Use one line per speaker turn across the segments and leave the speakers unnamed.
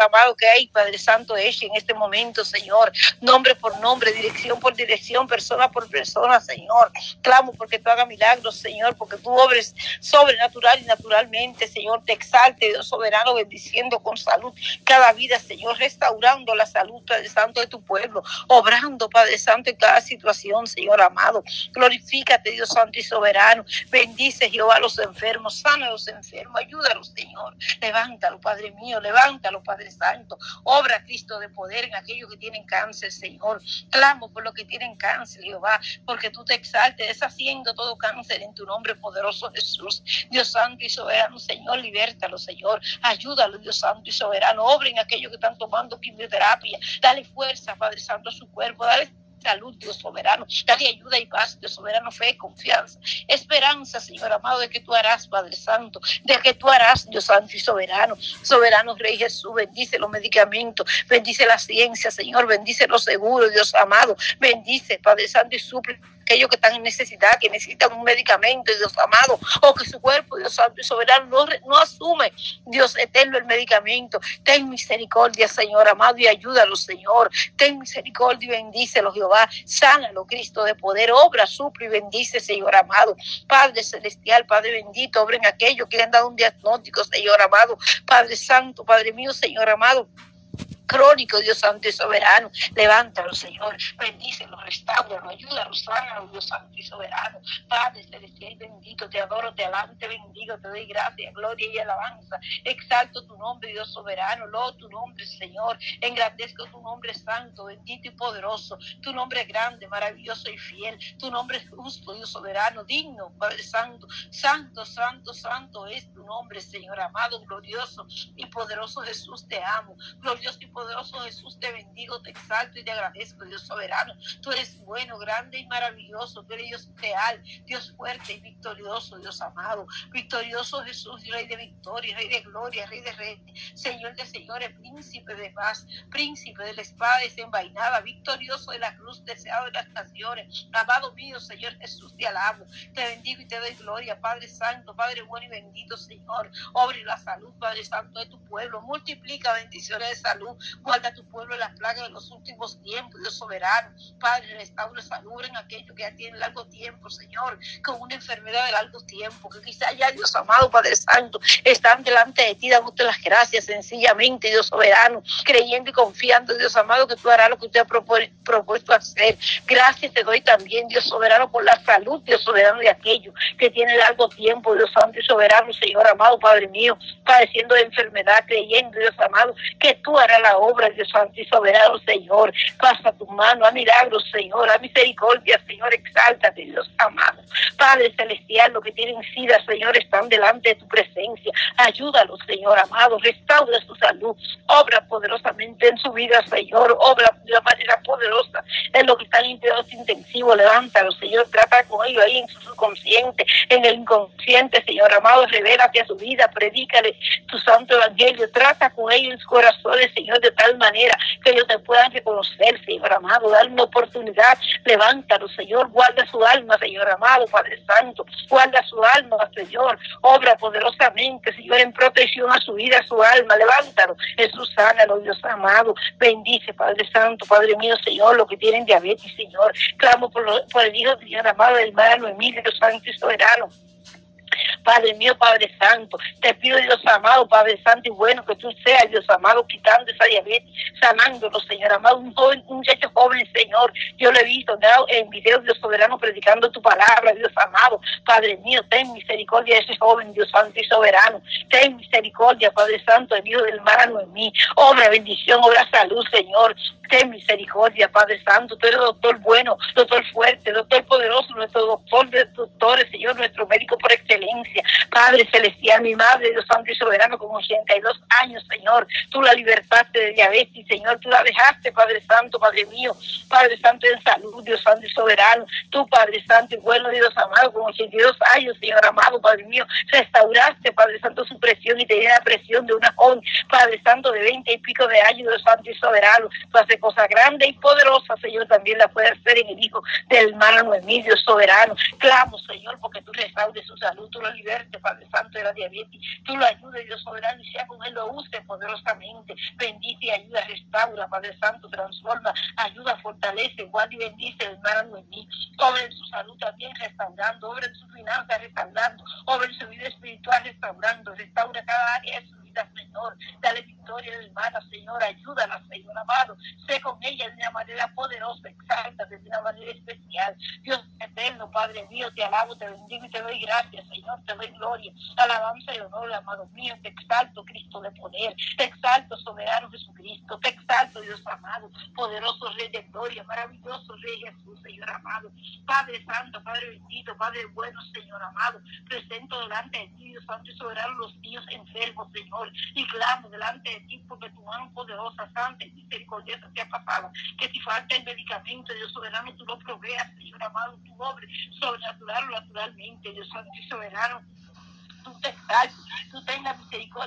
amado, que hay, Padre Santo, en este momento, Señor. Nombre por nombre, dirección por dirección, persona por persona, Señor. Clamo porque tú hagas milagros, Señor, porque tú obres sobrenatural y naturalmente, Señor. Te exalte, Dios soberano, bendiciendo con salud cada vida, Señor. Restaurando la salud, Padre Santo, de tu pueblo. Obrando, Padre Santo, en cada situación, Señor amado. Glorifícate, Dios Santo y soberano. Bendice, Jehová, a los enfermos. Sana a los enfermos. Ayúdalos, Señor. Levántalo, Padre mío. Levántalo, Padre Santo. Obra, Cristo, de poder en aquellos que tienen cáncer, Señor. Clamo por los que tienen cáncer, Jehová, porque tú te exaltes, deshaciendo todo cáncer en tu nombre poderoso, Jesús. Dios Santo y soberano, Señor, libértalo, Señor. Ayúdalo, Dios Santo y soberano. Obra en aquellos que están tomando quimioterapia. Dale fuerza, Padre Santo, a su cuerpo. Dale salud, Dios soberano. Dale ayuda y paz, Dios soberano, fe, confianza, esperanza, Señor amado, de que tú harás, Padre Santo, de que tú harás, Dios Santo y soberano. Soberano Rey Jesús, bendice los medicamentos, bendice la ciencia, Señor, bendice los seguros, Dios amado, bendice, Padre Santo, y suple aquellos que están en necesidad, que necesitan un medicamento, Dios amado, o que su cuerpo, Dios santo y soberano, no, no asume, Dios eterno, el medicamento. Ten misericordia, Señor amado, y ayúdalo, Señor. Ten misericordia y bendícelo, Jehová. Sánalo, Cristo de poder, obra, suple y bendice, Señor amado. Padre celestial, Padre bendito, obren aquellos que le han dado un diagnóstico, Señor amado. Padre santo, Padre mío, Señor amado crónico, Dios Santo y soberano. Levántalo, Señor. Bendícelo, restauralo, ayúdalo, sánalo, Dios Santo y soberano. Padre celestial bendito, te adoro, te alabo, te bendigo, te doy gracias, gloria y alabanza. Exalto tu nombre, Dios soberano. Lo tu nombre, Señor. Engrandezco tu nombre santo, bendito y poderoso. Tu nombre es grande, maravilloso y fiel. Tu nombre es justo, Dios soberano, digno, Padre Santo. Santo, santo, santo es tu nombre, Señor amado, glorioso y poderoso Jesús, te amo. Glorioso y poderoso Jesús, te bendigo, te exalto y te agradezco, Dios soberano. Tú eres bueno, grande y maravilloso. Tú eres Dios real, Dios fuerte y victorioso, Dios amado. Victorioso Jesús, Rey de victoria, Rey de gloria, Rey de reyes, Señor de señores, príncipe de paz, príncipe de la espada desenvainada, victorioso de la cruz, deseado de las naciones. Amado mío, Señor Jesús, te alabo, te bendigo y te doy gloria, Padre Santo, Padre bueno y bendito, Señor. Obre la salud, Padre Santo, de tu pueblo. Multiplica bendiciones de salud, Guarda tu pueblo en las plagas de los últimos tiempos, Dios soberano. Padre, restaura salud en aquellos que ya tienen largo tiempo, Señor, con una enfermedad de largo tiempo, que quizá ya, Dios amado, Padre Santo, están delante de ti, dándote las gracias sencillamente, Dios soberano, creyendo y confiando, Dios amado, que tú harás lo que usted ha propuesto hacer. Gracias te doy también, Dios soberano, por la salud, Dios soberano, de aquellos que tienen largo tiempo, Dios santo y soberano, Señor amado, Padre mío, padeciendo de enfermedad, creyendo, Dios amado, que tú harás la obra, de Santo y soberano, Señor. Pasa tu mano a milagros, Señor, a misericordia, Señor, exáltate, Dios amado. Padre celestial, los que tienen sida, Señor, están delante de tu presencia. Ayúdalos, Señor amado, restaura su salud, obra poderosamente en su vida, Señor, obra de una manera poderosa. En lo que están en cuidados intensivos. Levántalo, Señor, trata con ellos ahí en su subconsciente, en el inconsciente, Señor amado, revélate a su vida, predícale tu santo evangelio, trata con ellos en sus corazones, Señor, de tal manera que ellos te puedan reconocer, Señor amado, dar una oportunidad, levántalo, Señor, guarda su alma, Señor amado, Padre Santo, guarda su alma, Señor, obra poderosamente, Señor, en protección a su vida, a su alma, levántalo, Jesús, sánalo, Dios amado, bendice, Padre Santo, Padre mío, Señor, lo que tienen diabetes, Señor, clamo por, por el Hijo, Señor amado, del hermano Emilio Santo y Soberano, Padre mío, Padre Santo, te pido, Dios amado, Padre Santo y bueno, que tú seas, Dios amado, quitando esa diabetes, sanándolo, Señor amado, un joven, un muchacho joven, Señor, yo lo he visto en videos, Dios soberano, predicando tu palabra, Dios amado, Padre mío, ten misericordia de ese joven, Dios Santo y soberano, ten misericordia, Padre Santo, el Hijo del hermano en mí, obra bendición, obra salud, Señor, ten misericordia, Padre Santo, tú eres doctor bueno, doctor fuerte, doctor poderoso, nuestro doctor de doctores, Señor, nuestro médico por excelencia, Padre celestial, mi madre, Dios Santo y soberano, con 82 años, Señor, tú la libertaste de diabetes, Señor, tú la dejaste, Padre Santo, Padre mío, Padre Santo en salud, Dios Santo y soberano, tú, Padre Santo y bueno, Dios amado, con 82 años, Señor amado, Padre mío, restauraste, Padre Santo, su presión y tenía la presión de una joven, Padre Santo, de 20 y pico de años, Dios Santo y soberano, tú haces cosa grande y poderosa, Señor, también la puede hacer en el Hijo del hermano Emilio soberano. Clamo, Señor, porque tú restaures su salud, tú lo liberte, Padre Santo, de la diabetes. Tú lo ayudes, Dios soberano, y sea con él lo use poderosamente. Bendice y ayuda, restaura, Padre Santo, transforma, ayuda, fortalece, guarda y bendice, hermano mí. Obra en su salud también restaurando, obra en su finanzas restaurando, obra en su vida espiritual restaurando, restaura cada área de su Señor. Dale victoria, hermana, Señor, ayúdala, Señor amado. Sé con ella de una manera poderosa, exalta, de una manera especial. Dios eterno, Padre mío, te alabo, te bendigo y te doy gracias, Señor, te doy gloria, alabanza y honor, amado mío, te exalto, Cristo de poder, te exalto, soberano Jesucristo, te exalto, Dios amado, poderoso Rey de gloria, maravilloso Rey Jesús, Señor amado, Padre Santo, Padre bendito, Padre bueno, Señor amado, presento delante de ti, Dios Santo y soberano, los niños enfermos, Señor, y clamo delante de ti, porque tu mano poderosa, santa y misericordiosa sea pasada, que si falta el medicamento, Dios soberano, tú lo proveas, Señor amado, tu obra sobrenatural o naturalmente, Dios soberano. Tú te tú tengas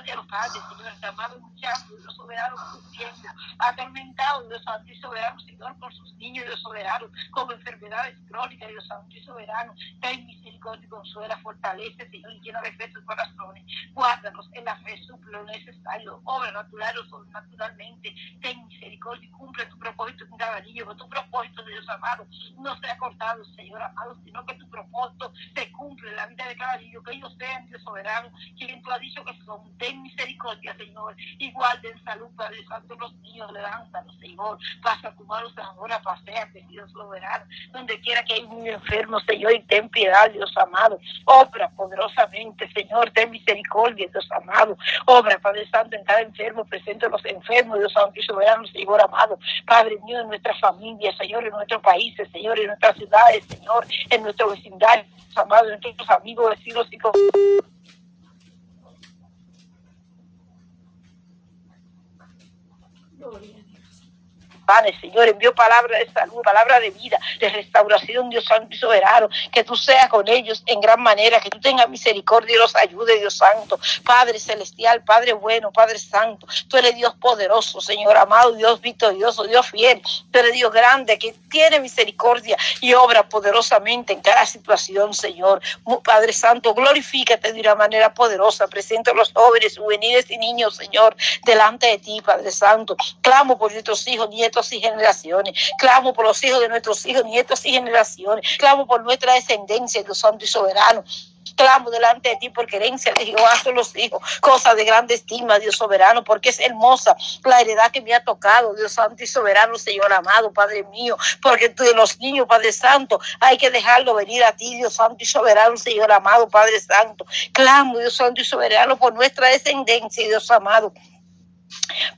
de padres, Señor, amado muchacho, Dios soberano, por su tiempo, atormentado, Dios santo y soberano, Señor, por sus niños, Dios soberano, como enfermedades crónicas, Dios santo y soberano, ten misericordia y consuela, fortalece, Señor, y llena de fe sus corazones, guárdanos en la fe, suple necesario, obra natural o sobrenaturalmente, ten misericordia y cumple tu propósito en cada niño, que tu propósito, Dios amado, no sea cortado, Señor amado, sino que tu propósito se cumple en la vida de cada niño, que ellos sean, Dios soberano, quien tú has dicho que son. Ten misericordia, Señor. Igual de salud, Padre Santo, los niños, levántalos, Señor. Pasa tu mano ahora, paseate, Dios soberano. Donde quiera que hay un enfermo, Señor, y ten piedad, Dios amado. Obra poderosamente, Señor, ten misericordia, Dios amado. Obra, Padre Santo, en cada enfermo, presente los enfermos, Dios Santo y soberano, Señor amado. Padre mío, en nuestra familia, Señor, en nuestros países, Señor, en nuestras ciudades, Señor, en nuestro vecindario, amados, en nuestros amigos, vecinos y 右脸 Señor, envió palabra de salud, palabra de vida, de restauración, Dios Santo y soberano, que tú seas con ellos en gran manera, que tú tengas misericordia y los ayude, Dios Santo, Padre celestial, Padre bueno, Padre Santo, tú eres Dios poderoso, Señor amado, Dios victorioso, Dios fiel, tú eres Dios grande, que tiene misericordia y obra poderosamente en cada situación, Señor. Padre Santo, glorifícate de una manera poderosa, presento a los jóvenes, juveniles y niños, Señor, delante de ti, Padre Santo. Clamo por nuestros hijos, nietos, y generaciones. Clamo por los hijos de nuestros hijos, nietos y generaciones. Clamo por nuestra descendencia, Dios Santo y Soberano clamo delante de ti porque herencia de Jehová son los hijos, cosa de grande estima, Dios soberano, porque es hermosa la heredad que me ha tocado, Dios santo y soberano, Señor amado, Padre mío, porque tú de los niños, Padre Santo, hay que dejarlo venir a ti, Dios santo y soberano, Señor amado, Padre Santo. Clamo, Dios santo y soberano, por nuestra descendencia, Dios amado.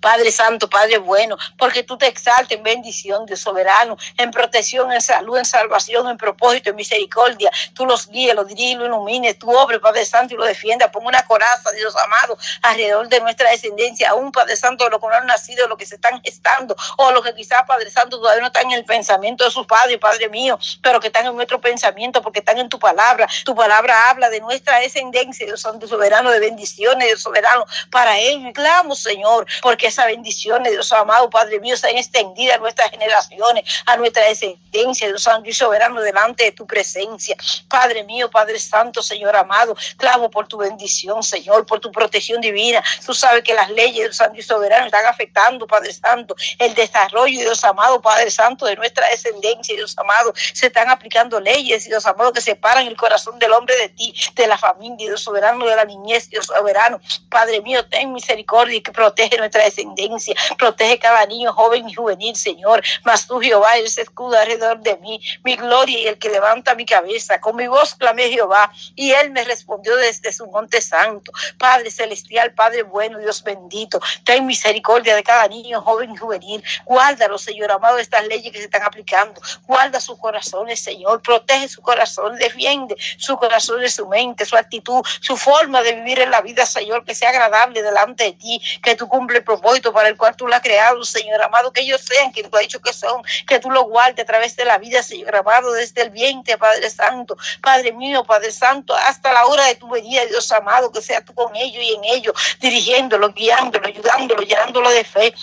Padre Santo, Padre bueno, porque tú te exaltes en bendición, de soberano, en protección, en salud, en salvación, en propósito, en misericordia. Tú los guíes, los diriges, los ilumines, tu obra, Padre Santo, y lo defienda. Pon una coraza, Dios amado, alrededor de nuestra descendencia, aún, Padre Santo, de los que no han nacido, de los que se están gestando, o los que quizás, Padre Santo, todavía no están en el pensamiento de sus padres, Padre mío, pero que están en nuestro pensamiento, porque están en tu palabra. Tu palabra habla de nuestra descendencia, Dios Santo, soberano, de bendiciones, Dios soberano, para ellos. Y clamo, Señor, porque esa bendición de Dios amado, Padre mío, está extendida a nuestras generaciones, a nuestra descendencia, Dios santo y soberano, delante de tu presencia. Padre mío, Padre Santo, Señor amado, clamo por tu bendición, Señor, por tu protección divina. Tú sabes que las leyes, Dios santo y soberano, están afectando, Padre Santo, el desarrollo, Dios amado, Padre Santo, de nuestra descendencia, Dios amado. Se están aplicando leyes, Dios amado, que separan el corazón del hombre de ti, de la familia, Dios soberano, de la niñez, Dios soberano. Padre mío, ten misericordia y que protege nuestra descendencia. Protege cada niño, joven y juvenil, Señor. Mas tú, Jehová, eres escudo alrededor de mí, mi gloria y el que levanta mi cabeza. Con mi voz clamé Jehová y él me respondió desde su monte santo. Padre celestial, Padre bueno, Dios bendito, ten misericordia de cada niño, joven y juvenil. Guárdalo, Señor amado, estas leyes que se están aplicando. Guarda sus corazones, Señor. Protege su corazón, defiende su corazón, su mente, su actitud, su forma de vivir en la vida, Señor, que sea agradable delante de ti, que tu cumple el propósito para el cual tú la has creado, Señor amado, que ellos sean quien tú has dicho que son, que tú los guardes a través de la vida, Señor amado, desde el vientre, Padre Santo, Padre mío, Padre Santo, hasta la hora de tu venida, Dios amado, que sea tú con ellos y en ellos, dirigiéndolo, guiándolo, ayudándolo, llenándolo de fe,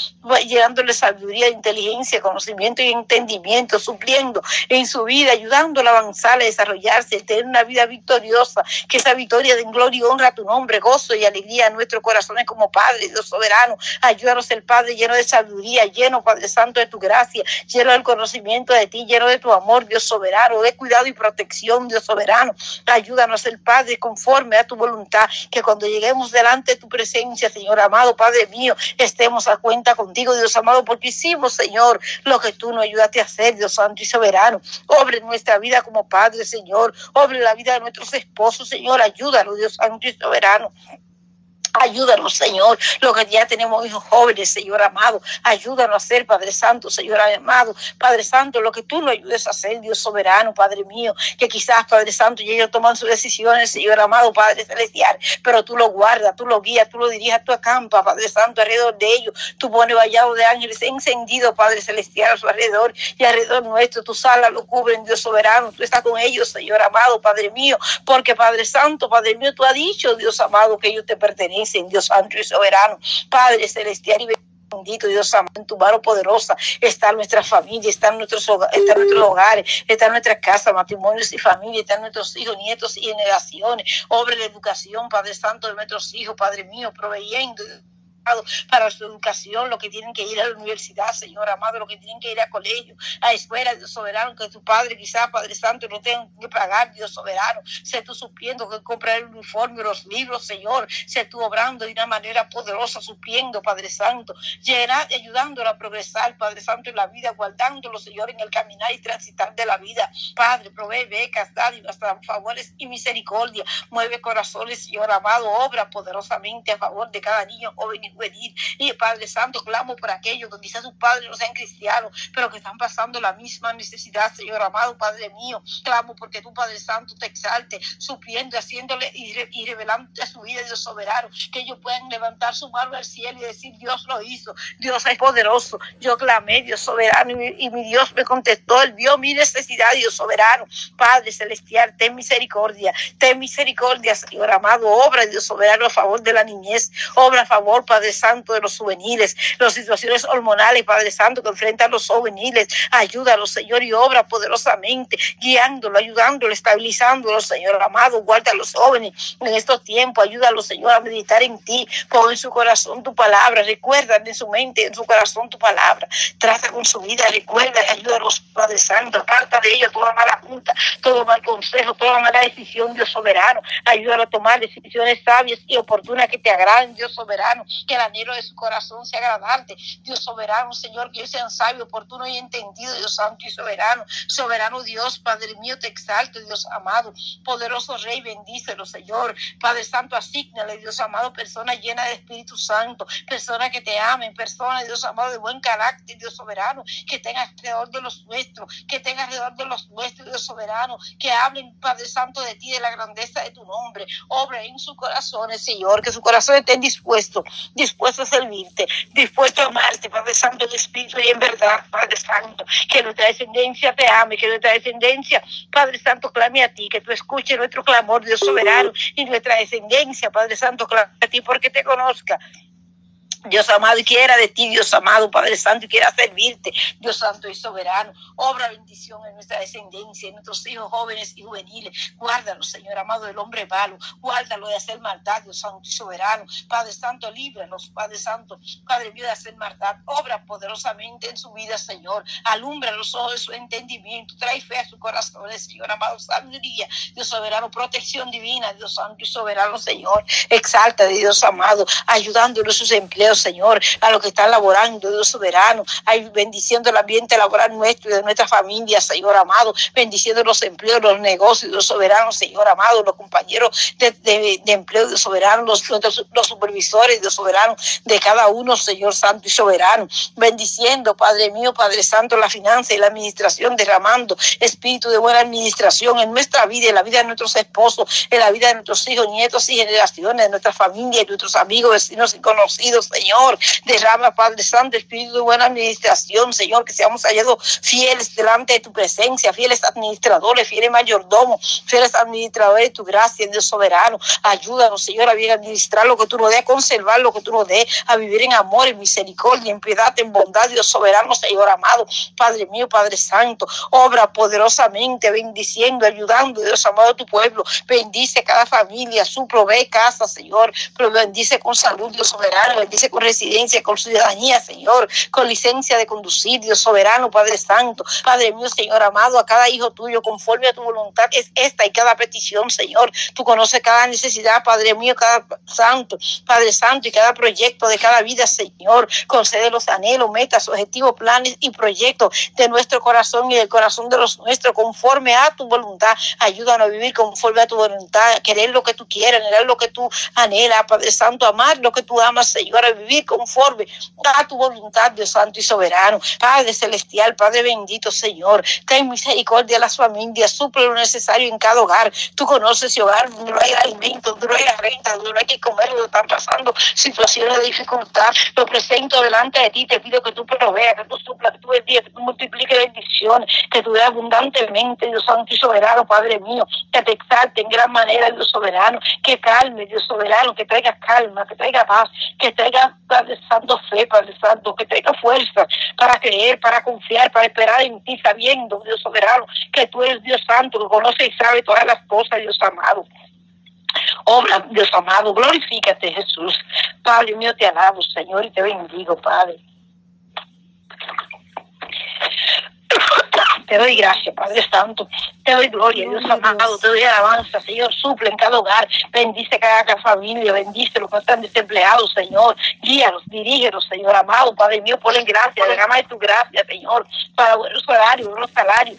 llenándole sabiduría, inteligencia, conocimiento y entendimiento, supliendo en su vida, ayudándolo a avanzar, a desarrollarse, a tener una vida victoriosa, que esa victoria den gloria y honra a tu nombre, gozo y alegría en nuestros corazones como Padre, Dios soberano. Ayúdanos el Padre lleno de sabiduría, lleno, Padre Santo, de tu gracia, lleno del conocimiento de ti, lleno de tu amor, Dios soberano, de cuidado y protección, Dios soberano. Ayúdanos el Padre conforme a tu voluntad, que cuando lleguemos delante de tu presencia, Señor amado, Padre mío, estemos a cuenta contigo, Dios amado, porque hicimos, Señor, lo que tú nos ayudaste a hacer, Dios Santo y soberano. Obre nuestra vida como Padre, Señor. Obre la vida de nuestros esposos, Señor. Ayúdanos, Dios Santo y soberano. Ayúdanos, Señor, lo que ya tenemos hijos jóvenes, Señor amado. Ayúdanos a hacer, Padre Santo, Señor amado. Padre Santo, lo que tú nos ayudes a hacer, Dios soberano, Padre mío, que quizás, Padre Santo, y ellos toman sus decisiones, Señor amado, Padre celestial, pero tú lo guardas, tú lo guías, tú lo diriges, tú acampas, Padre Santo, alrededor de ellos. Tú pones vallado de ángeles encendido, Padre celestial, a su alrededor y alrededor nuestro. Tu sala lo cubren, Dios soberano. Tú estás con ellos, Señor amado, Padre mío, porque Padre Santo, Padre mío, tú has dicho, Dios amado, que ellos te pertenecen en Dios santo y soberano, Padre celestial y bendito Dios amado, en tu mano poderosa está nuestra familia, están nuestros, hogares, está nuestros hogares, está nuestra casa, matrimonios y familia, están nuestros hijos, nietos y generaciones, obra de educación, Padre Santo de nuestros hijos, Padre mío, proveyendo para su educación, lo que tienen que ir a la universidad, Señor amado, lo que tienen que ir a colegio, a escuela, Dios soberano, que tu Padre, quizás, Padre Santo, no tengan que pagar, Dios soberano, sé tú supiendo que comprar el uniforme, los libros, Señor, sé tú obrando de una manera poderosa, supiendo, Padre Santo, llenar, ayudándolo a progresar, Padre Santo, en la vida, guardándolo, Señor, en el caminar y transitar de la vida. Padre, provee becas, dádivas, favores y misericordia, mueve corazones, Señor amado, obra poderosamente a favor de cada niño, joven y venir. Y Padre Santo, clamo por aquellos que quizás sus padres no sean cristianos, pero que están pasando la misma necesidad, Señor amado, Padre mío. Clamo porque tu Padre Santo te exalte, supliendo, haciéndole y, revelando a su vida, Dios soberano, que ellos puedan levantar su mano al cielo y decir, Dios lo hizo, Dios es poderoso. Yo clamé, Dios soberano, y mi, Dios me contestó, Él vio mi necesidad, Dios soberano. Padre celestial, ten misericordia, ten misericordia, Señor amado, obra, Dios soberano, a favor de la niñez, obra a favor, Padre Santo, de los juveniles, las situaciones hormonales, Padre Santo, que enfrentan los juveniles. Ayúdalo, Señor, y obra poderosamente, guiándolo, ayudándolo, estabilizándolo, Señor amado. Guarda a los jóvenes en estos tiempos. Ayúdalo, Señor, a meditar en ti. Pon en su corazón tu palabra. Recuerda en su mente, en su corazón tu palabra. Trata con su vida. Recuerda ayúdalos, Padre Santo. Aparta de ellos toda mala punta, todo mal consejo, toda mala decisión, Dios soberano. Ayúdalo a tomar decisiones sabias y oportunas que te agraden, Dios soberano. Que la anhelo de su corazón sea agradarte. Dios soberano, Señor, que ellos sean sabios, oportuno y entendido, Dios santo y soberano. Soberano Dios, Padre mío, te exalto, Dios amado. Poderoso Rey, bendícelo, Señor. Padre Santo, asignale, Dios amado, persona llena de Espíritu Santo, persona que te amen, persona, Dios amado, de buen carácter, Dios soberano, que tenga alrededor de los nuestros, que tenga alrededor de los nuestros, Dios soberano, que hablen, Padre Santo, de ti, de la grandeza de tu nombre. Obra en sus corazones, Señor, que su corazón esté dispuesto, dispuesto a servirte, dispuesto a amarte, Padre Santo, en espíritu y en verdad, Padre Santo, que nuestra descendencia te ame, que nuestra descendencia, Padre Santo, clame a ti, que tú escuches nuestro clamor, Dios soberano, y nuestra descendencia, Padre Santo, clame a ti porque te conozca, Dios amado, y quiera de ti, Dios amado, Padre Santo, y quiera servirte, Dios Santo y soberano. Obra bendición en nuestra descendencia, en nuestros hijos jóvenes y juveniles. Guárdalo, Señor amado, del hombre malo. Guárdalo de hacer maldad, Dios Santo y soberano. Padre Santo, líbranos, Padre Santo, Padre mío, de hacer maldad. Obra poderosamente en su vida, Señor. Alumbra los ojos de su entendimiento. Trae fe a su corazón, Señor amado, sabiduría, Dios soberano, protección divina, Dios Santo y soberano, Señor. Exalta, Dios amado, ayudándolo en sus empleos Señor, a los que están laborando, Dios soberano, ay, bendiciendo el ambiente laboral nuestro y de nuestra familia, Señor amado, bendiciendo los empleos, los negocios, Dios soberano, Señor amado, los compañeros de, empleo, Dios soberano, los, los supervisores, Dios soberano, de cada uno, Señor Santo y soberano, bendiciendo, Padre mío, Padre Santo, la finanza y la administración, derramando espíritu de buena administración en nuestra vida, en la vida de nuestros esposos, en la vida de nuestros hijos, nietos y generaciones, de nuestra familia y nuestros amigos, vecinos y conocidos, Señor Señor. Derrama, Padre Santo, Espíritu de buena administración, Señor, que seamos hallados fieles delante de tu presencia, fieles administradores, fieles mayordomos, fieles administradores de tu gracia, Dios soberano. Ayúdanos, Señor, a bien administrar lo que tú nos des, a conservar lo que tú nos des, a vivir en amor, en misericordia, en piedad, en bondad, Dios soberano, Señor amado, Padre mío, Padre Santo, obra poderosamente, bendiciendo, ayudando, Dios amado, a tu pueblo. Bendice cada familia, su provee casa, Señor, pero bendice con salud, Dios soberano, bendice con residencia, con ciudadanía, Señor, con licencia de conducir, Dios soberano, Padre Santo, Padre mío, Señor amado, a cada hijo tuyo, conforme a tu voluntad, es esta y cada petición, Señor. Tú conoces cada necesidad, Padre mío, cada santo, Padre Santo, y cada proyecto de cada vida, Señor. Concede los anhelos, metas, objetivos, planes y proyectos de nuestro corazón y del corazón de los nuestros, conforme a tu voluntad. Ayúdanos a vivir conforme a tu voluntad, querer lo que tú quieras, anhelar lo que tú anhelas, Padre Santo, amar lo que tú amas, Señor, a vivir conforme a tu voluntad, Dios Santo y soberano. Padre celestial, Padre bendito, Señor, ten misericordia a las familias, suple lo necesario en cada hogar. Tú conoces ese hogar no hay alimento, no hay renta, no hay que comer, donde están pasando situaciones de dificultad. Lo presento delante de ti, te pido que tú proveas, que tú suplas, que tú bendigas, que tú multipliques bendiciones, que tú des abundantemente, Dios Santo y soberano, Padre mío, que te exalte en gran manera, Dios soberano, que calme, Dios soberano, que traiga calma, que traiga paz, que traiga, Padre Santo, fe, Padre Santo, que traiga fuerza para creer, para confiar, para esperar en ti, sabiendo, Dios soberano, que tú eres Dios Santo, que conoce y sabe todas las cosas, Dios amado. Obra, Dios amado, glorifícate, Jesús. Padre mío, te alabo, Señor, y te bendigo, Padre. Te doy gracias, Padre Santo. Te doy gloria, Dios amado. Te doy alabanza, Señor. Suple en cada hogar. Bendice cada familia. Bendice los que están desempleados, Señor. Guíalos, dirígelos, Señor amado. Padre mío, ponle gracia. Derrama de tu gracia, Señor. Para buenos salarios, buenos salarios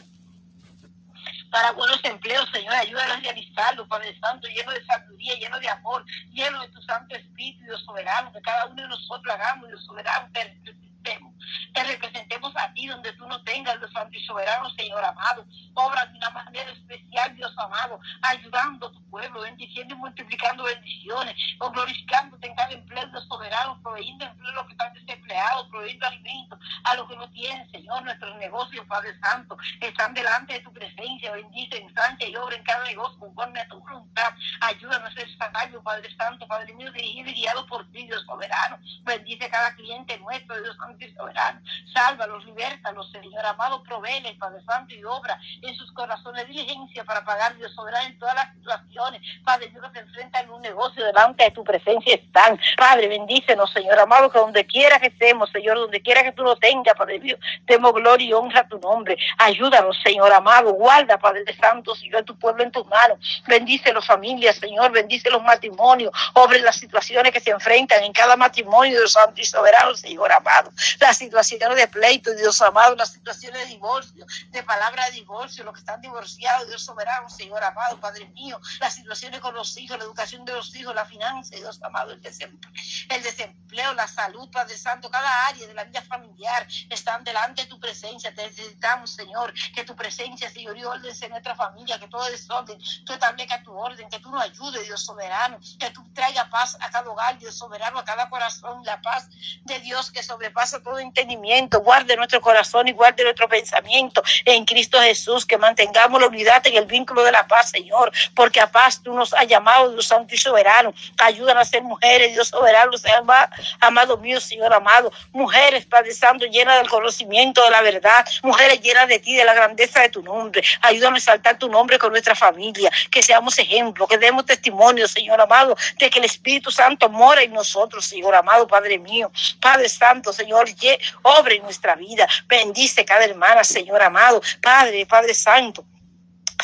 para buenos empleos, Señor. Ayúdanos a realizarlo, Padre Santo, lleno de sabiduría, lleno de amor, lleno de tu Santo Espíritu, Dios soberano, que cada uno de nosotros hagamos, Dios soberano, te representemos a ti donde tú no tengas, Dios Santo y Soberano, Señor amado. Obra de una manera especial, Dios amado, ayudando a tu pueblo, bendiciendo y multiplicando bendiciones, o glorificándote en cada empleo, Dios soberano, proveyendo empleo a los que están desempleados, proveyendo alimentos a los que no tienen, Señor. Nuestros negocios, Padre Santo, están delante de tu presencia. Bendice, ensancha y obra en cada negocio conforme a tu voluntad. Ayúdanos a ser sabio, Padre Santo, Padre mío, dirigido y guiado por ti, Dios soberano. Bendice cada cliente nuestro, Dios Santo y soberano. Sálvalos, libértalos, Señor amado, proveele, Padre Santo, y obra en sus corazones diligencia para pagar, Dios soberano, en todas las situaciones. Padre Dios, que se enfrentan en un negocio delante de tu presencia están. Padre, bendícenos, Señor amado, que donde quiera que Señor, donde quiera que tú lo tengas, Padre Dios, demos gloria y honra a tu nombre. Ayúdanos, Señor amado, guarda, Padre de Santo, Señor, tu pueblo en tus manos. Bendice las familias, Señor, bendice los matrimonios, obre las situaciones que se enfrentan en cada matrimonio, Dios Santo y soberano, Señor amado. Las situaciones de pleito, Dios amado, las situaciones de divorcio, de palabra de divorcio, los que están divorciados, Dios soberano, Señor amado, Padre mío, las situaciones con los hijos, la educación de los hijos, la finanza, Dios amado, el desempleo, el desempleo, la salud, Padre Santo, cada área de la vida familiar están delante de tu presencia. Te necesitamos, Señor, que tu presencia, Señor, y orden en nuestra familia, que todo desorden, tú establezcas tu orden, que tú nos ayudes, Dios soberano, que tú traigas paz a cada hogar, Dios soberano, a cada corazón, la paz de Dios que sobrepasa todo entendimiento, guarde nuestro corazón y guarde nuestro pensamiento en Cristo Jesús, que mantengamos la unidad en el vínculo de la paz, Señor, porque a paz tú nos has llamado, Dios Santo y Soberano. Ayúdanos a ser mujeres, Dios soberano, amado mío, Señor amado. Mujeres, Padre Santo, llenas del conocimiento de la verdad. Mujeres llenas de ti, de la grandeza de tu nombre. Ayúdanos a exaltar tu nombre con nuestra familia. Que seamos ejemplo, que demos testimonio, Señor amado, de que el Espíritu Santo mora en nosotros, Señor amado, Padre mío. Padre Santo, Señor, obra en nuestra vida. Bendice cada hermana, Señor amado. Padre, Padre Santo.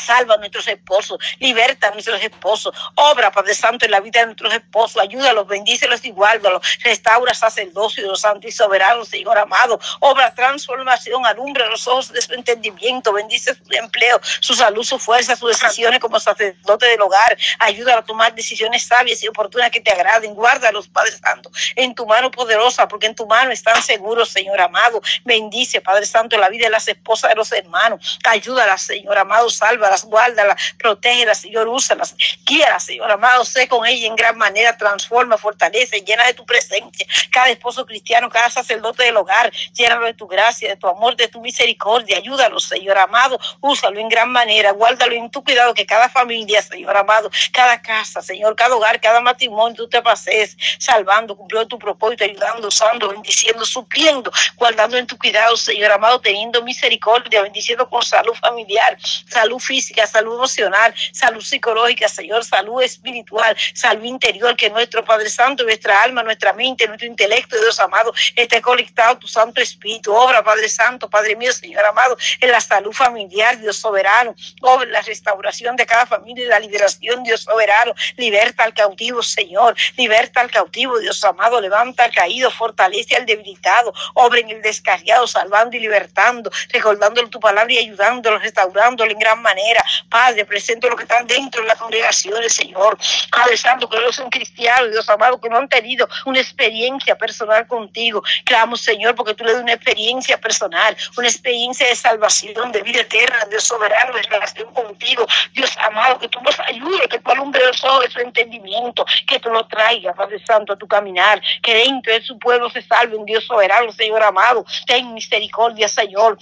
Salva a nuestros esposos, liberta a nuestros esposos, obra, Padre Santo, en la vida de nuestros esposos, ayúdalos, bendícelos y guárdalos, restaura sacerdocio, los santos y soberanos, Señor amado, obra transformación, alumbra los ojos de su entendimiento, bendice su empleo, su salud, su fuerza, sus decisiones como sacerdote del hogar, ayúdalo a tomar decisiones sabias y oportunas que te agraden, guárdalos, Padre Santo, en tu mano poderosa, porque en tu mano están seguros, Señor amado, bendice, Padre Santo, la vida de las esposas de los hermanos, ayúdalas, Señor amado, salva sálvalas, guárdalas, protégelas, Señor, úsalas, guíalas, Señor amado, sé con ella en gran manera, transforma, fortalece, llena de tu presencia. Cada esposo cristiano, cada sacerdote del hogar, llénalo de tu gracia, de tu amor, de tu misericordia. Ayúdalo, Señor amado, úsalo en gran manera, guárdalo en tu cuidado, que cada familia, Señor amado, cada casa, Señor, cada hogar, cada matrimonio, tú te pases salvando, cumpliendo tu propósito, ayudando, usando, bendiciendo, supliendo, guardando en tu cuidado, Señor amado, teniendo misericordia, bendiciendo con salud familiar, salud física, salud emocional, salud psicológica, Señor, salud espiritual, salud interior, que nuestro Padre Santo, nuestra alma, nuestra mente, nuestro intelecto, Dios amado, esté conectado tu Santo Espíritu. Obra, Padre Santo, Padre mío, Señor amado, en la salud familiar, Dios soberano. Obra la restauración de cada familia y la liberación, Dios soberano. Liberta al cautivo, Señor. Liberta al cautivo, Dios amado. Levanta al caído, fortalece al debilitado. Obra en el descarriado, salvando y libertando, recordándole tu palabra y ayudándolo, restaurándolo en gran manera. Padre, presento lo que están dentro de las congregaciones, Señor. Padre Santo, que no son cristianos, Dios amado, que no han tenido una experiencia personal contigo. Clamo, Señor, porque tú le das una experiencia personal, una experiencia de salvación, de vida eterna, Dios soberano, de relación contigo. Dios amado, que tú nos ayudes, que tú alumbres los ojos de su entendimiento, que tú lo traigas, Padre Santo, a tu caminar, que dentro de su pueblo se salve un Dios soberano, Señor amado. Ten misericordia, Señor.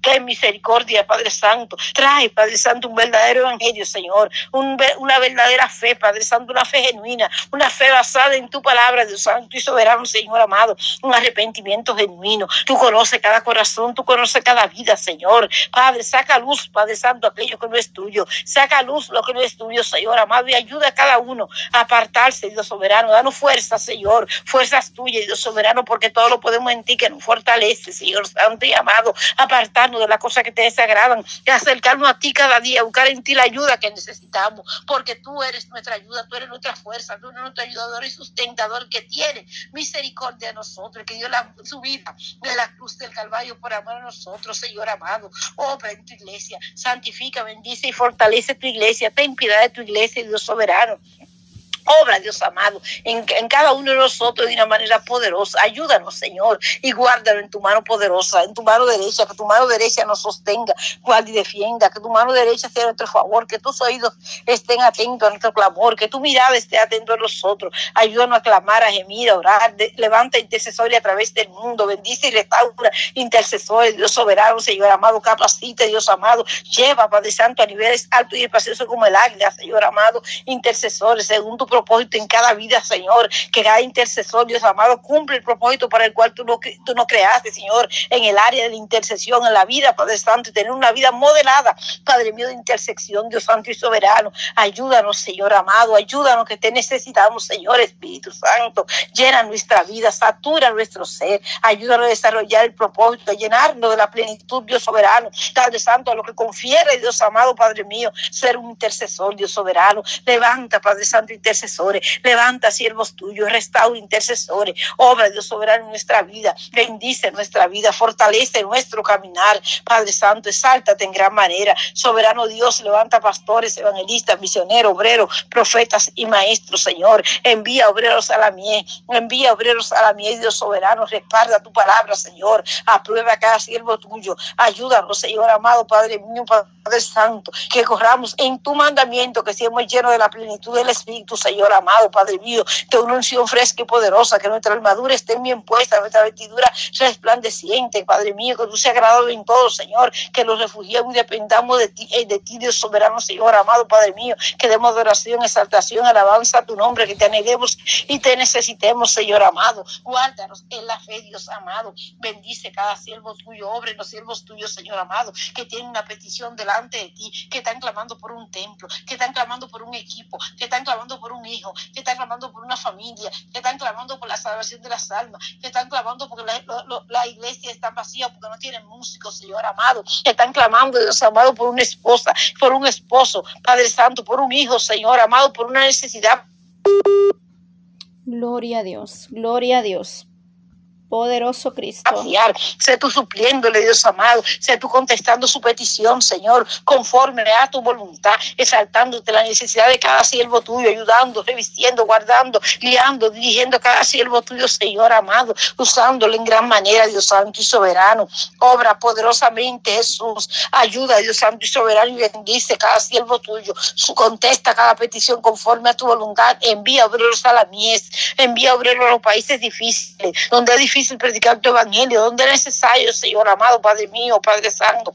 Ten misericordia, Padre Santo. Trae, Padre Santo, un verdadero evangelio, Señor. una verdadera fe, Padre Santo, una fe genuina, una fe basada en tu palabra, Dios Santo y soberano, Señor amado. Un arrepentimiento genuino. Tú conoces cada corazón, tú conoces cada vida, Señor. Padre, saca luz, Padre Santo, aquello que no es tuyo. Saca luz lo que no es tuyo, Señor amado, y ayuda a cada uno a apartarse, Dios soberano. Danos fuerza, Señor. Fuerzas tuyas, Dios soberano, porque todo lo podemos en ti que nos fortalece, Señor Santo y amado. Apartar de las cosas que te desagradan y acercarnos a ti cada día, buscar en ti la ayuda que necesitamos, porque tú eres nuestra ayuda, tú eres nuestra fuerza, tú eres nuestro ayudador y sustentador que tiene misericordia de nosotros, que dio la, su vida de la cruz del Calvario por amor a nosotros, Señor amado. Obra en tu iglesia, santifica, bendice y fortalece tu iglesia, ten piedad de tu iglesia, Dios soberano obra, Dios amado, en, cada uno de nosotros de una manera poderosa. Ayúdanos, Señor, y guárdalo en tu mano poderosa, en tu mano derecha, que tu mano derecha nos sostenga, guarde y defienda, que tu mano derecha sea nuestro favor, que tus oídos estén atentos a nuestro clamor, que tu mirada esté atento a nosotros. Ayúdanos a clamar, a gemir, a orar. levanta intercesores a través del mundo. Bendice y restaura intercesores, Dios soberano, Señor amado. Capacite, Dios amado. Lleva, Padre Santo, a niveles altos y espaciosos como el águila, Señor amado. Intercesores, según tu propósito en cada vida, Señor. Que cada intercesor, Dios amado, cumple el propósito para el cual tú no, tú no creaste, Señor, en el área de la intercesión, en la vida, Padre Santo, y tener una vida modelada, Padre mío, de intersección, Dios Santo y soberano. Ayúdanos, Señor amado, ayúdanos que te necesitamos, Señor Espíritu Santo. Llena nuestra vida, satura nuestro ser, ayúdanos a desarrollar el propósito, a llenarnos de la plenitud, Dios soberano. Padre Santo, a lo que confiere, Dios amado, Padre mío, ser un intercesor, Dios soberano. Levanta, Padre Santo, intercesor Levanta siervos tuyos, restaura intercesores. Obra Dios soberano en nuestra vida. Bendice nuestra vida, fortalece nuestro caminar. Padre Santo, exáltate en gran manera. Soberano Dios, levanta pastores, evangelistas, misioneros, obreros, profetas y maestros, Señor. Envía obreros a la mies, envía obreros a la mies, Dios soberano. Respalda tu palabra, Señor. Aprueba cada siervo tuyo. Ayúdanos, Señor amado, Padre mío, Padre Santo, que corramos en tu mandamiento, que seamos llenos de la plenitud del Espíritu, Señor. Señor amado, Padre mío, de una unción fresca y poderosa, que nuestra armadura esté bien puesta, nuestra vestidura resplandeciente, Padre mío, que tú seas agradado en todo, Señor, que nos refugiemos y dependamos de ti, eh, de ti, Dios soberano, Señor amado, Padre mío, que demos adoración, exaltación, alabanza a tu nombre, que te aneguemos y te necesitemos, Señor amado. Guárdanos en la fe, Dios amado. Bendice cada siervo tuyo, obre los siervos tuyos, Señor amado, que tienen una petición delante de ti, que están clamando por un templo, que están clamando por un equipo, que están clamando por un hijo, que están clamando por una familia, que están clamando por la salvación de las almas, que están clamando porque la, iglesia está vacía, porque no tienen músicos, Señor amado, que están clamando, Dios amado, por una esposa, por un esposo, Padre Santo, por un hijo, Señor amado, por una necesidad.
Gloria a Dios, gloria a Dios. Poderoso Cristo.
Sé tú supliéndole, Dios amado. Sé tú contestando su petición, Señor, conforme a tu voluntad, exaltándote la necesidad de cada siervo tuyo, ayudando, revistiendo, guardando, guiando, dirigiendo a cada siervo tuyo, Señor amado, usándolo en gran manera, Dios Santo y soberano. Obra poderosamente, Jesús. Ayuda, Dios Santo y soberano, y bendice cada siervo tuyo. Su contesta cada petición conforme a tu voluntad. Envía obreros a la mies, envía obreros a los países difíciles, donde es difícil difícil predicar tu evangelio, donde es necesario, Señor amado, Padre mío, Padre Santo.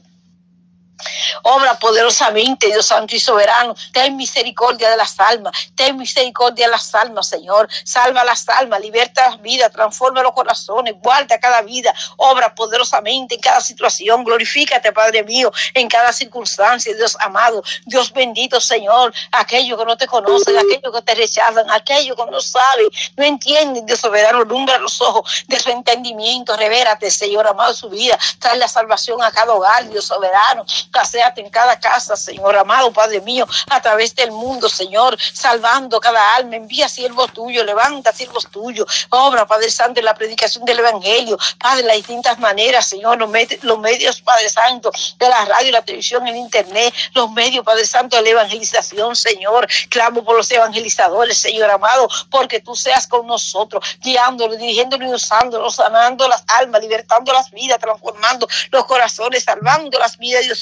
Obra poderosamente, Dios Santo y Soberano. Ten misericordia de las almas. Ten misericordia de las almas, Señor. Salva las almas, liberta las vidas, transforma los corazones, guarda cada vida. Obra poderosamente en cada situación. Glorifícate, Padre mío, en cada circunstancia, Dios amado. Dios bendito, Señor. Aquellos que no te conocen, aquellos que te rechazan, aquellos que no saben, no entienden, Dios soberano. Lumbra los ojos de su entendimiento. Revérate, Señor amado, su vida. Trae la salvación a cada hogar, Dios soberano caseate en cada casa, Señor amado, Padre mío, a través del mundo, Señor, salvando cada alma. Envía siervos tuyos, levanta siervos tuyos. Obra, Padre Santo, en la predicación del Evangelio. Padre, las distintas maneras, Señor, los, los medios, Padre Santo, de la radio, la televisión, el Internet, los medios, Padre Santo, de la evangelización, Señor. Clamo por los evangelizadores, Señor amado, porque tú seas con nosotros, guiándolos, dirigiéndolos y usándolos, sanando las almas, libertando las vidas, transformando los corazones, salvando las vidas, Dios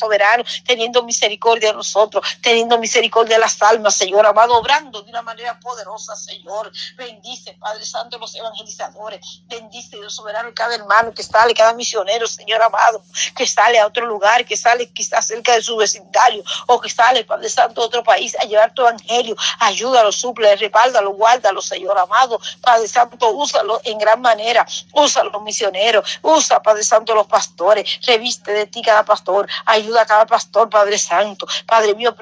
teniendo misericordia de nosotros, teniendo misericordia de las almas, Señor amado, obrando de una manera poderosa, Señor. Bendice, Padre Santo, los evangelizadores. Bendice, Dios soberano, cada hermano que sale, cada misionero, Señor amado, que sale a otro lugar, que sale quizás cerca de su vecindario, o que sale, Padre Santo, a otro país a llevar tu evangelio. Ayúdalo, suple, respáldalo, guárdalo, Señor amado. Padre Santo, úsalo en gran manera. Usa los misioneros, usa, Padre Santo, los pastores. Reviste de ti cada pastor. Ayuda a cada pastor, Padre Santo. Padre mío,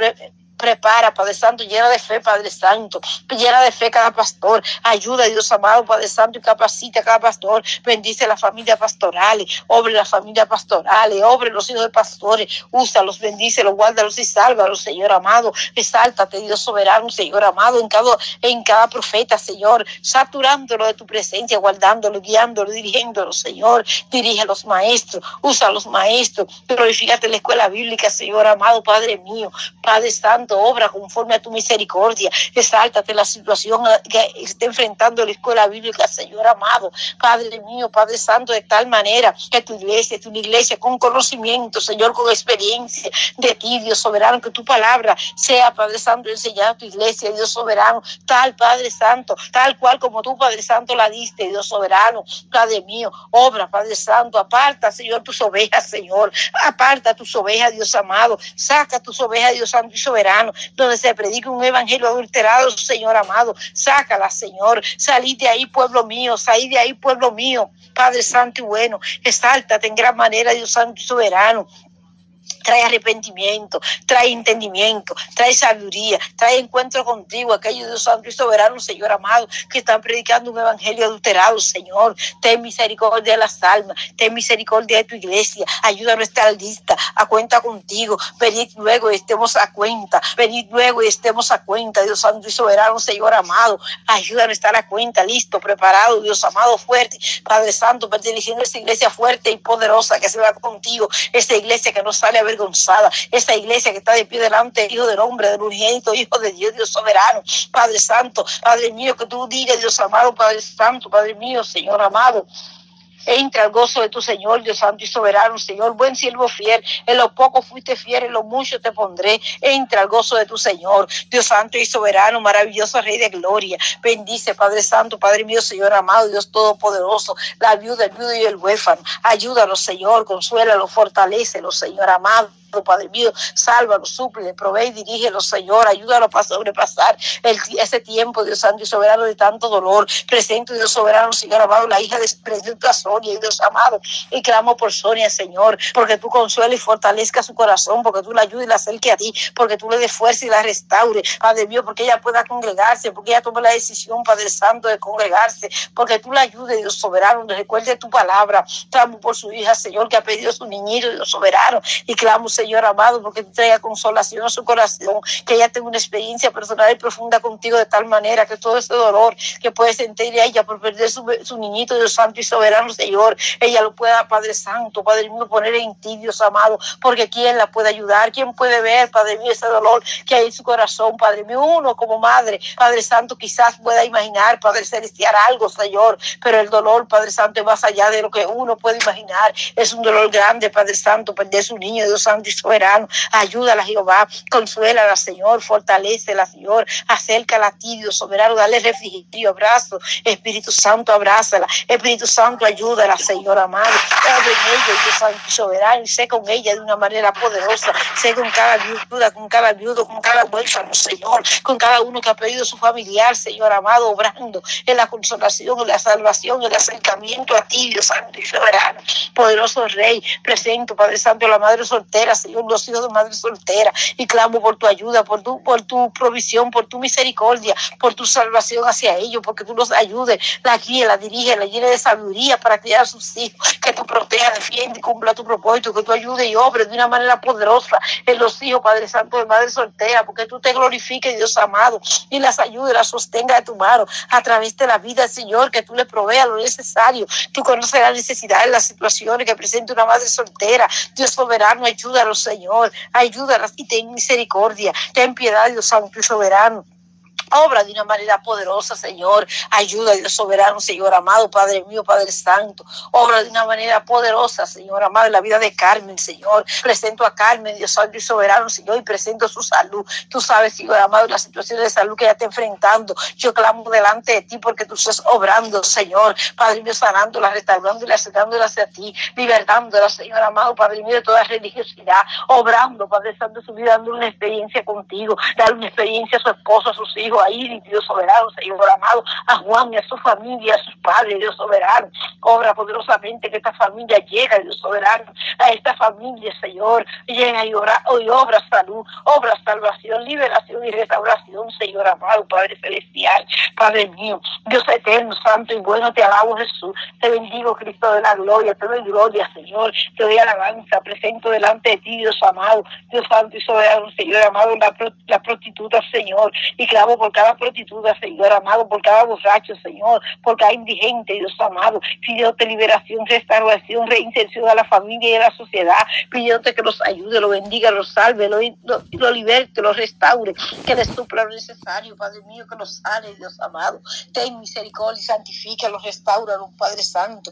Prepara, Padre Santo, llena de fe, Padre Santo. Llena de fe cada pastor. Ayuda, Dios amado, Padre Santo, y capacita a cada pastor. Bendice la familia pastoral. Obre la familia pastoral. Obre los hijos de pastores. Úsalos, bendícelos, guárdalos y sálvalos, Señor amado. Exáltate, Dios soberano, Señor amado, en cada, en cada profeta, Señor. Saturándolo de tu presencia, guardándolo, guiándolo, dirigiéndolo, Señor. Dirige a los maestros. Usa los maestros. Glorifícate la escuela bíblica, Señor amado, Padre mío. Padre Santo obra conforme a tu misericordia. Exáltate la situación que está enfrentando la escuela bíblica, Señor amado. Padre mío, Padre Santo, de tal manera que tu iglesia es una iglesia con conocimiento, Señor, con experiencia de ti, Dios soberano, que tu palabra sea, Padre Santo, enseñada a tu iglesia, Dios soberano, tal Padre Santo, tal cual como tú, Padre Santo, la diste, Dios soberano, Padre mío, obra, Padre Santo, aparta, Señor, tus ovejas, Señor, aparta tus ovejas, Dios amado, saca tus ovejas, Dios Santo y soberano donde se predica un evangelio adulterado, Señor amado. Sácala, Señor. Salid de ahí, pueblo mío. Salid de ahí, pueblo mío. Padre Santo y bueno, exáltate en gran manera, Dios Santo y soberano trae arrepentimiento, trae entendimiento, trae sabiduría, trae encuentro contigo, aquellos Dios Santo y Soberano, Señor amado, que están predicando un evangelio adulterado, Señor. Ten misericordia de las almas, ten misericordia de tu iglesia, ayuda a nuestra lista, a cuenta contigo. Venid luego y estemos a cuenta, venid luego y estemos a cuenta, Dios Santo y Soberano, Señor amado, ayúdanos a estar a cuenta, listo, preparado, Dios amado, fuerte, Padre Santo, perteneciendo a esta iglesia fuerte y poderosa que se va contigo, esta iglesia que no sale a avergonzada. Esta iglesia que está de pie delante, Hijo del hombre, del urgente, Hijo de Dios, Dios soberano, Padre Santo, Padre mío, que tú digas, Dios amado, Padre Santo, Padre mío, Señor amado. Entra al gozo de tu Señor, Dios Santo y Soberano, Señor, buen siervo fiel. En lo poco fuiste fiel, en lo mucho te pondré. Entra al gozo de tu Señor, Dios Santo y Soberano, maravilloso Rey de Gloria. Bendice, Padre Santo, Padre mío, Señor amado, Dios Todopoderoso, la viuda, el viudo y el huérfano. Ayúdalos, Señor, consuélalo, fortalecelo, Señor amado. Padre mío, sálvalo, suple, provee, dirígelo, Señor, ayúdalo para sobrepasar el, ese tiempo, Dios Santo y soberano, de tanto dolor. Presento, Dios soberano, Señor amado, la hija de a Sonia, Dios amado, y clamo por Sonia, Señor, porque tú consuelas y fortalezca su corazón, porque tú la ayudes y la acerques a ti, porque tú le des fuerza y la restaure, Padre mío, porque ella pueda congregarse, porque ella tome la decisión, Padre Santo, de congregarse, porque tú la ayudes, Dios soberano, recuerde tu palabra. Clamo por su hija, Señor, que ha pedido su niñito, Dios soberano, y clamo, Señor amado, porque tú traigas consolación a su corazón, que ella tenga una experiencia personal y profunda contigo de tal manera que todo ese dolor que puede sentir ella por perder su, su niñito, Dios Santo y soberano, Señor, ella lo pueda, Padre Santo, Padre mío, poner en ti, Dios amado, porque ¿quién la puede ayudar? ¿Quién puede ver, Padre mío, ese dolor que hay en su corazón, Padre mío? Uno como madre, Padre Santo, quizás pueda imaginar, Padre Celestial, algo, Señor, pero el dolor, Padre Santo, es más allá de lo que uno puede imaginar. Es un dolor grande, Padre Santo, perder su niño, Dios Santo y soberano. Ayúdala, Jehová, consuélala, Señor, fortalecela, Señor, acércala a ti, Dios soberano, dale refrigerio, abrazo, Espíritu Santo, abrázala, Espíritu Santo, ayúdala, Señor amado, abre en ella, Dios Santo y soberano, y sé con ella de una manera poderosa, sé con cada viuda, con cada viudo, con cada huérfano, Señor, con cada uno que ha pedido su familiar, Señor amado, obrando en la consolación, en la salvación, en el acercamiento a ti, Dios Santo y soberano, poderoso Rey, presento, Padre Santo, la madre soltera, Señor, los hijos de madre soltera, y clamo por tu ayuda, por tu, por tu provisión, por tu misericordia, por tu salvación hacia ellos, porque tú los ayudes, la guía, la dirige, la llene de sabiduría para criar a sus hijos, que tú protejas, defiende y cumpla tu propósito, que tú ayudes y obres de una manera poderosa en los hijos, Padre Santo, de madre soltera, porque tú te glorifiques, Dios amado, y las ayude, las sostenga de tu mano a través de la vida, Señor, que tú le proveas lo necesario, tú conoces las necesidades, las situaciones que presenta una madre soltera, Dios soberano, Señor, ayúdalas y ten misericordia, ten piedad, Dios Santo y soberano. Obra de una manera poderosa, Señor. Ayuda, Dios soberano, Señor amado, Padre mío, Padre Santo. Obra de una manera poderosa, Señor amado, en la vida de Carmen, Señor. Presento a Carmen, Dios santo y soberano, Señor, y presento su salud. Tú sabes, Señor amado, la situación de salud que ella está enfrentando. Yo clamo delante de ti porque tú estás obrando, Señor. Padre mío, sanándola, restaurándola, acercándola hacia ti, libertándola, Señor amado, Padre mío, de toda religiosidad. Obrando, Padre Santo, su vida, dando una experiencia contigo, dar una experiencia a su esposo, a sus hijos, a Iris, Dios soberano, Señor amado, a Juan y a su familia, a sus padres, Dios soberano. Obra poderosamente que esta familia llega, Dios soberano, a esta familia, Señor, llega y, ora, y obra salud, obra salvación, liberación y restauración, Señor amado, Padre celestial, Padre mío, Dios eterno, santo y bueno, te alabo Jesús, te bendigo Cristo de la gloria, te doy gloria, Señor, te doy alabanza, presento delante de ti, Dios amado, Dios santo y soberano, Señor amado, la, prostituta, Señor, y clamo por cada prostituta, Señor amado, por cada borracho, Señor, por cada indigente, Dios amado, pidiéndote liberación, restauración, reinserción a la familia y a la sociedad, pidiéndote que los ayude, lo bendiga, lo salve, lo, lo, lo liberte, lo restaure, que les supla lo necesario, Padre mío, que los sane, Dios amado, ten misericordia y santifica, los restaura, Padre Santo,